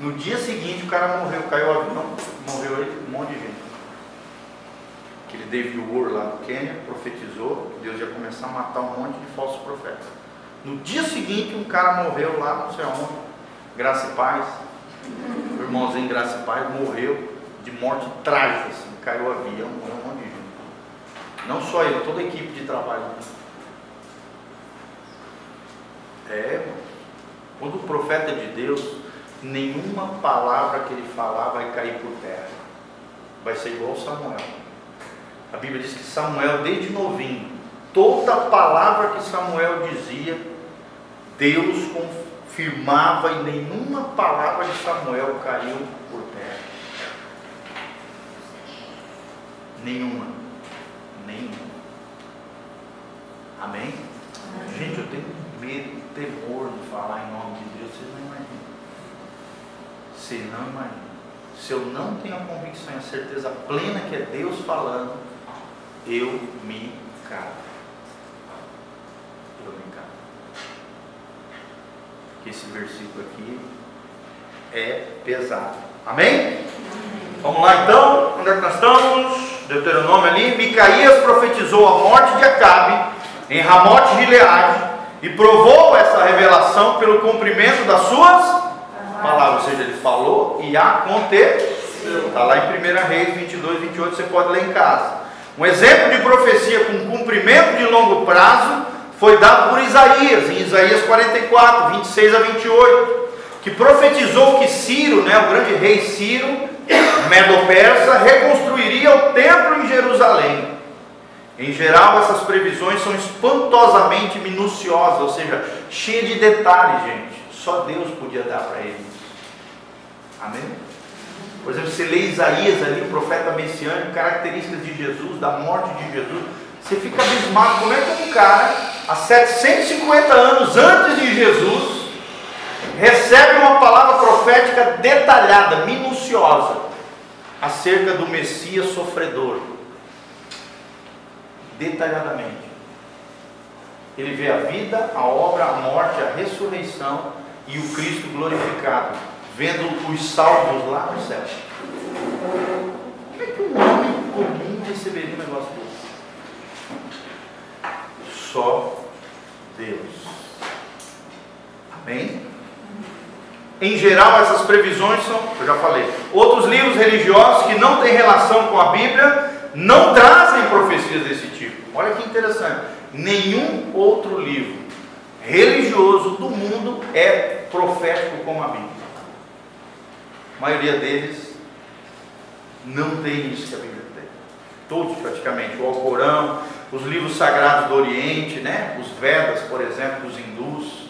No dia seguinte o cara morreu, caiu o avião, morreu ele, um monte de gente. Aquele David Wood lá no Quênia profetizou que Deus ia começar a matar um monte de falsos profetas. No dia seguinte um cara morreu lá, não sei aonde, graça e paz. O irmãozinho Graça e Paz morreu de morte trágica, assim, caiu o avião, morreu um monte de gente. Não só ele, toda a equipe de trabalho. É, quando o profeta de Deus, nenhuma palavra que ele falar vai cair por terra. Vai ser igual Samuel. A Bíblia diz que Samuel, desde novinho, toda palavra que Samuel dizia, Deus confirmava e nenhuma palavra de Samuel caiu por terra. Nenhuma. Nenhuma. Amém? Amém? Gente, eu tenho medo, temor de falar em nome de Deus, vocês não imaginam. Você não imagina. Se eu não tenho a convicção e a certeza plena que é Deus falando, eu me calo. Eu me calo. Porque esse versículo aqui é pesado. Amém? Vamos lá então, onde é que nós estamos? Deuteronômio ali. Micaías profetizou a morte de Acabe em Ramote Gileade e provou essa revelação pelo cumprimento das suas palavras. Ou seja, ele falou e aconteceu. Está lá em 1 Reis 22, 28, você pode ler em casa. Um exemplo de profecia com cumprimento de longo prazo foi dado por Isaías, em Isaías 44, 26 a 28, que profetizou que Ciro, né, o grande rei Ciro, Medo-Persa, reconstruiria o templo em Jerusalém. Em geral, essas previsões são espantosamente minuciosas, ou seja, cheias de detalhes, gente. Só Deus podia dar para eles. Amém? Por exemplo, você lê Isaías ali, o profeta messiânico, características de Jesus, da morte de Jesus. Você fica abismado como é que um cara, há 750 anos antes de Jesus, recebe uma palavra profética detalhada, minuciosa, acerca do Messias sofredor. Detalhadamente. Ele vê a vida, a obra, a morte, a ressurreição e o Cristo glorificado vendo os salvos lá no céu. Como é que um homem comum receberia um negócio desse? Só Deus. Amém? Em geral, essas previsões são, eu já falei, outros livros religiosos que não têm relação com a Bíblia não trazem profecias desse tipo. Olha que interessante. Nenhum outro livro religioso do mundo é profético como a Bíblia. Maioria deles não tem isso que a Bíblia tem. Todos praticamente. O Alcorão, os livros sagrados do Oriente, né? os Vedas, por exemplo, dos hindus,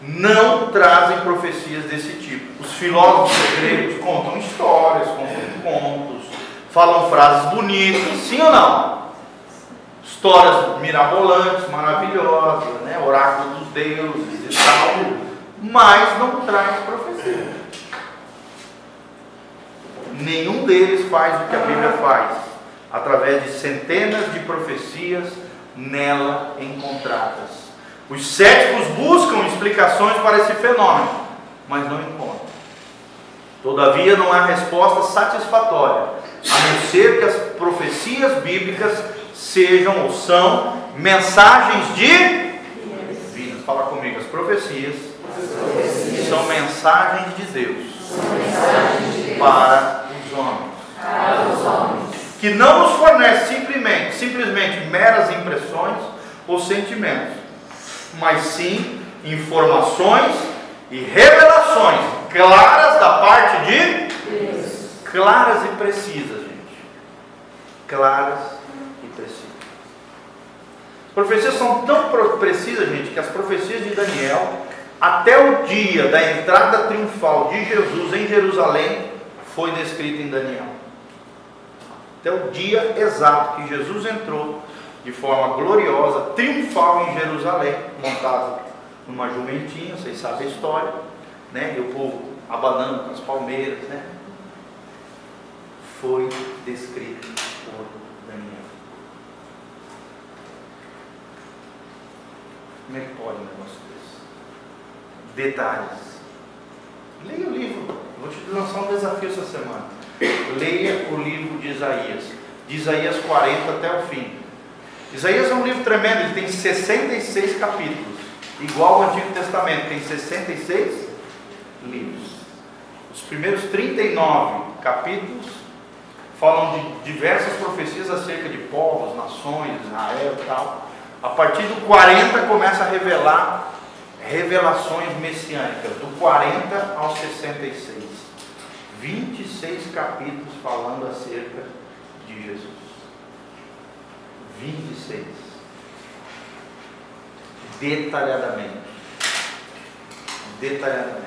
não trazem profecias desse tipo. Os filósofos gregos contam histórias, contam contos, falam frases bonitas, sim ou não? Histórias mirabolantes, maravilhosas, né? oráculos dos deuses e tal, mas não traz profecia nenhum deles faz o que a Bíblia faz, através de centenas de profecias nela encontradas. Os céticos buscam explicações para esse fenômeno, mas não encontram. Todavia, não há resposta satisfatória, a não ser que as profecias bíblicas sejam ou são mensagens de vidas. Fala comigo, as profecias, são mensagens de Deus para os homens. Que não nos fornece simplesmente, simplesmente meras impressões ou sentimentos, mas sim informações e revelações claras da parte de Deus. Claras e precisas, gente. Claras e precisas. As profecias são tão precisas, gente, que as profecias de Daniel, até o dia da entrada triunfal de Jesus em Jerusalém, foi descrita em Daniel. Até o dia exato que Jesus entrou de forma gloriosa, triunfal em Jerusalém, montado numa jumentinha, vocês sabem a história, né? E o povo abanando com as palmeiras, né? Foi descrito por Daniel. Como é que pode um negócio desse? Detalhes. Leia o livro Vou te lançar um desafio essa semana. Leia o livro de Isaías, de Isaías 40 até o fim. Isaías é um livro tremendo, ele tem 66 capítulos, igual ao Antigo Testamento, tem 66 livros. Os primeiros 39 capítulos falam de diversas profecias acerca de povos, nações, Israel e tal. A partir do 40 começa a revelar revelações messiânicas, do 40 ao 66. 26 capítulos falando acerca de Jesus. 26. Detalhadamente. Detalhadamente.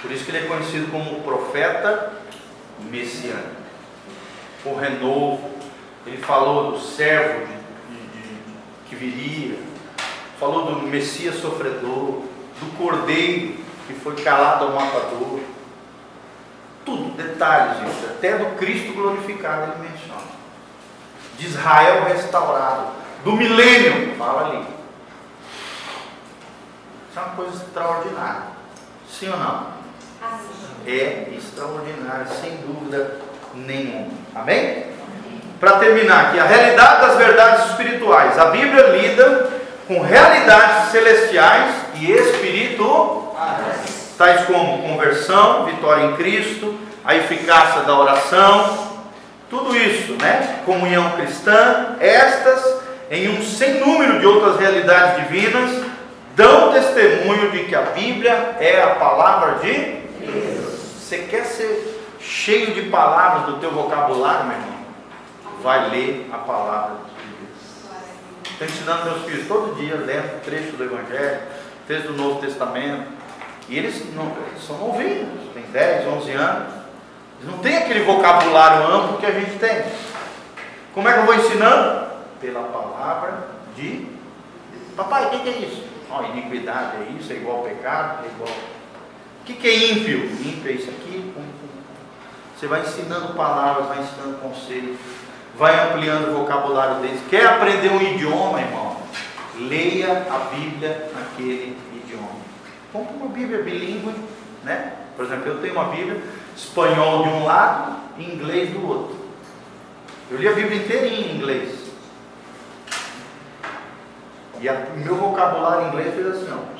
Por isso que ele é conhecido como profeta messiânico. O renovo. Ele falou do servo de, de, de, que viria. Falou do Messias sofredor. Do cordeiro que foi calado ao matador. Tudo, detalhes, gente. Até do Cristo glorificado ele menciona. De Israel restaurado. Do milênio, fala ali. Isso é uma coisa extraordinária. Sim ou não? É extraordinário, sem dúvida nenhuma. Amém? Para terminar aqui, a realidade das verdades espirituais. A Bíblia lida com realidades celestiais e espirituais tais como conversão, vitória em Cristo, a eficácia da oração, tudo isso, né? Comunhão cristã, estas, em um sem número de outras realidades divinas, dão testemunho de que a Bíblia é a palavra de Deus. Você quer ser cheio de palavras do teu vocabulário, meu irmão? Vai ler a palavra de. Estou ensinando meus filhos todo dia, lendo trecho do Evangelho, trecho do Novo Testamento. E eles, não, são novinhos, têm 10, 11 anos. Eles não têm aquele vocabulário amplo que a gente tem. Como é que eu vou ensinando? Pela palavra de Papai, o que, é isso? Oh, iniquidade é isso, é igual pecado, é igual. O que, que é ímpio? Ímpio é isso aqui. Você vai ensinando palavras, vai ensinando conceitos, vai ampliando o vocabulário deles. Quer aprender um idioma, irmão? Leia a Bíblia naquele Compre uma Bíblia bilíngue, né? Por exemplo, eu tenho uma Bíblia espanhol de um lado e inglês do outro. Eu li a Bíblia inteirinha em inglês. E o meu vocabulário em inglês fez assim, ó.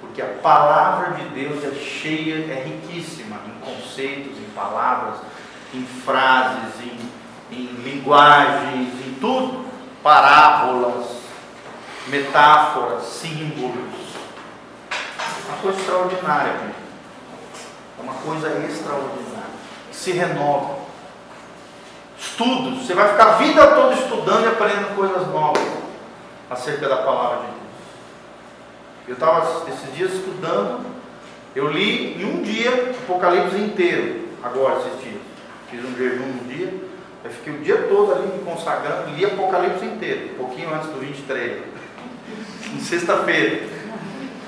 Porque a palavra de Deus é cheia, é riquíssima em conceitos, em palavras, em frases, em, em linguagens, em tudo. Parábolas, metáforas, símbolos. Uma coisa extraordinária, É uma coisa extraordinária. Se renova. Estudos. Você vai ficar a vida toda estudando e aprendendo coisas novas acerca da palavra de Deus. Eu estava esses dias estudando. Eu li em um dia Apocalipse inteiro. Agora, esses dias. Fiz um jejum um dia. Eu fiquei o dia todo ali me consagrando, li Apocalipse inteiro, um pouquinho antes do 23 em sexta-feira.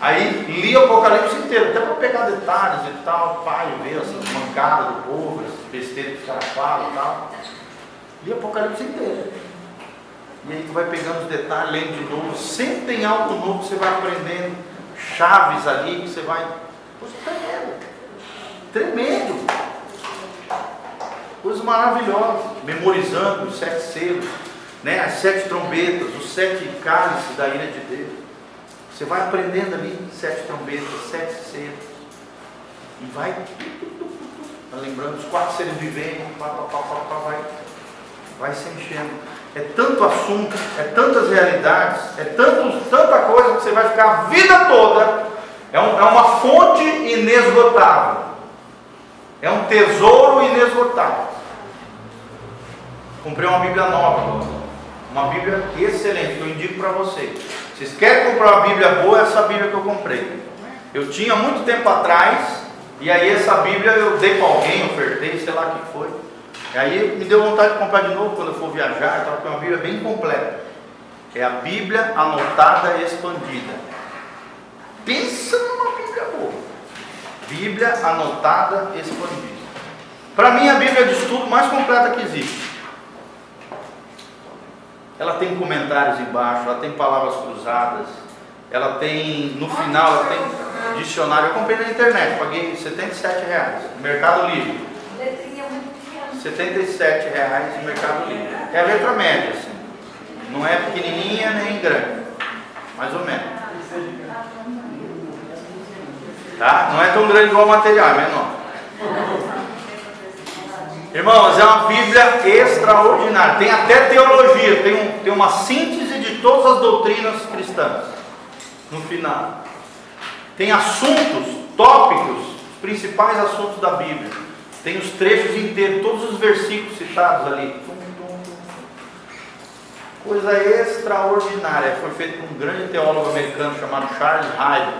Aí li Apocalipse inteiro, até para pegar detalhes e tal, pai, ver essas mancadas do povo, essas besteiras que os caras falam e tal. Li Apocalipse inteiro. E aí tu vai pegando os detalhes, lendo de novo, sempre tem algo novo que você vai aprendendo, chaves ali que você vai. Coisa tremendo. Tremendo. Coisas maravilhosas. Memorizando os sete selos né, as sete trombetas, os sete cálices da ira de Deus. Você vai aprendendo ali sete trombetas, sete seres. E vai, lembrando, os quatro seres viventes, pá, pá, pá, pá, pá, vai, vai se enchendo. É tanto assunto, é tantas realidades, é tanto, tanta coisa que você vai ficar a vida toda. É, um, é uma fonte inesgotável. É um tesouro inesgotável. Comprei uma Bíblia nova. Uma Bíblia excelente, que eu indico para vocês. Vocês querem comprar uma Bíblia boa? É essa Bíblia que eu comprei. Eu tinha muito tempo atrás, e aí essa Bíblia eu dei para alguém, ofertei, sei lá o que foi. E aí me deu vontade de comprar de novo quando eu for viajar, então, é uma Bíblia bem completa. É a Bíblia anotada e expandida. Pensa numa Bíblia boa. Bíblia anotada e expandida. Para mim, a Bíblia de estudo mais completa que existe. Ela tem comentários embaixo, ela tem palavras cruzadas, ela tem, no final, ela tem dicionário eu comprei na internet, paguei 77 reais. Mercado Livre. Letrinha muito pequena. 77 reais no Mercado Livre. É a letra média, assim. Não é pequenininha nem grande. Mais ou menos. Tá? Não é tão grande igual o material, é menor. Irmãos, é uma Bíblia extraordinária. Tem até teologia, tem, um, tem uma síntese de todas as doutrinas cristãs no final. Tem assuntos, tópicos, os principais assuntos da Bíblia. Tem os trechos inteiros, todos os versículos citados ali. Coisa extraordinária. Foi feito por um grande teólogo americano chamado Charles Hyde.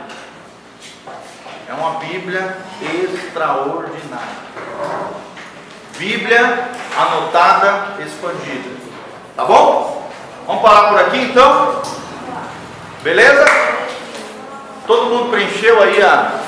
É uma Bíblia extraordinária. Bíblia anotada, expandida. Tá bom? Vamos parar por aqui então? Beleza? Todo mundo preencheu aí a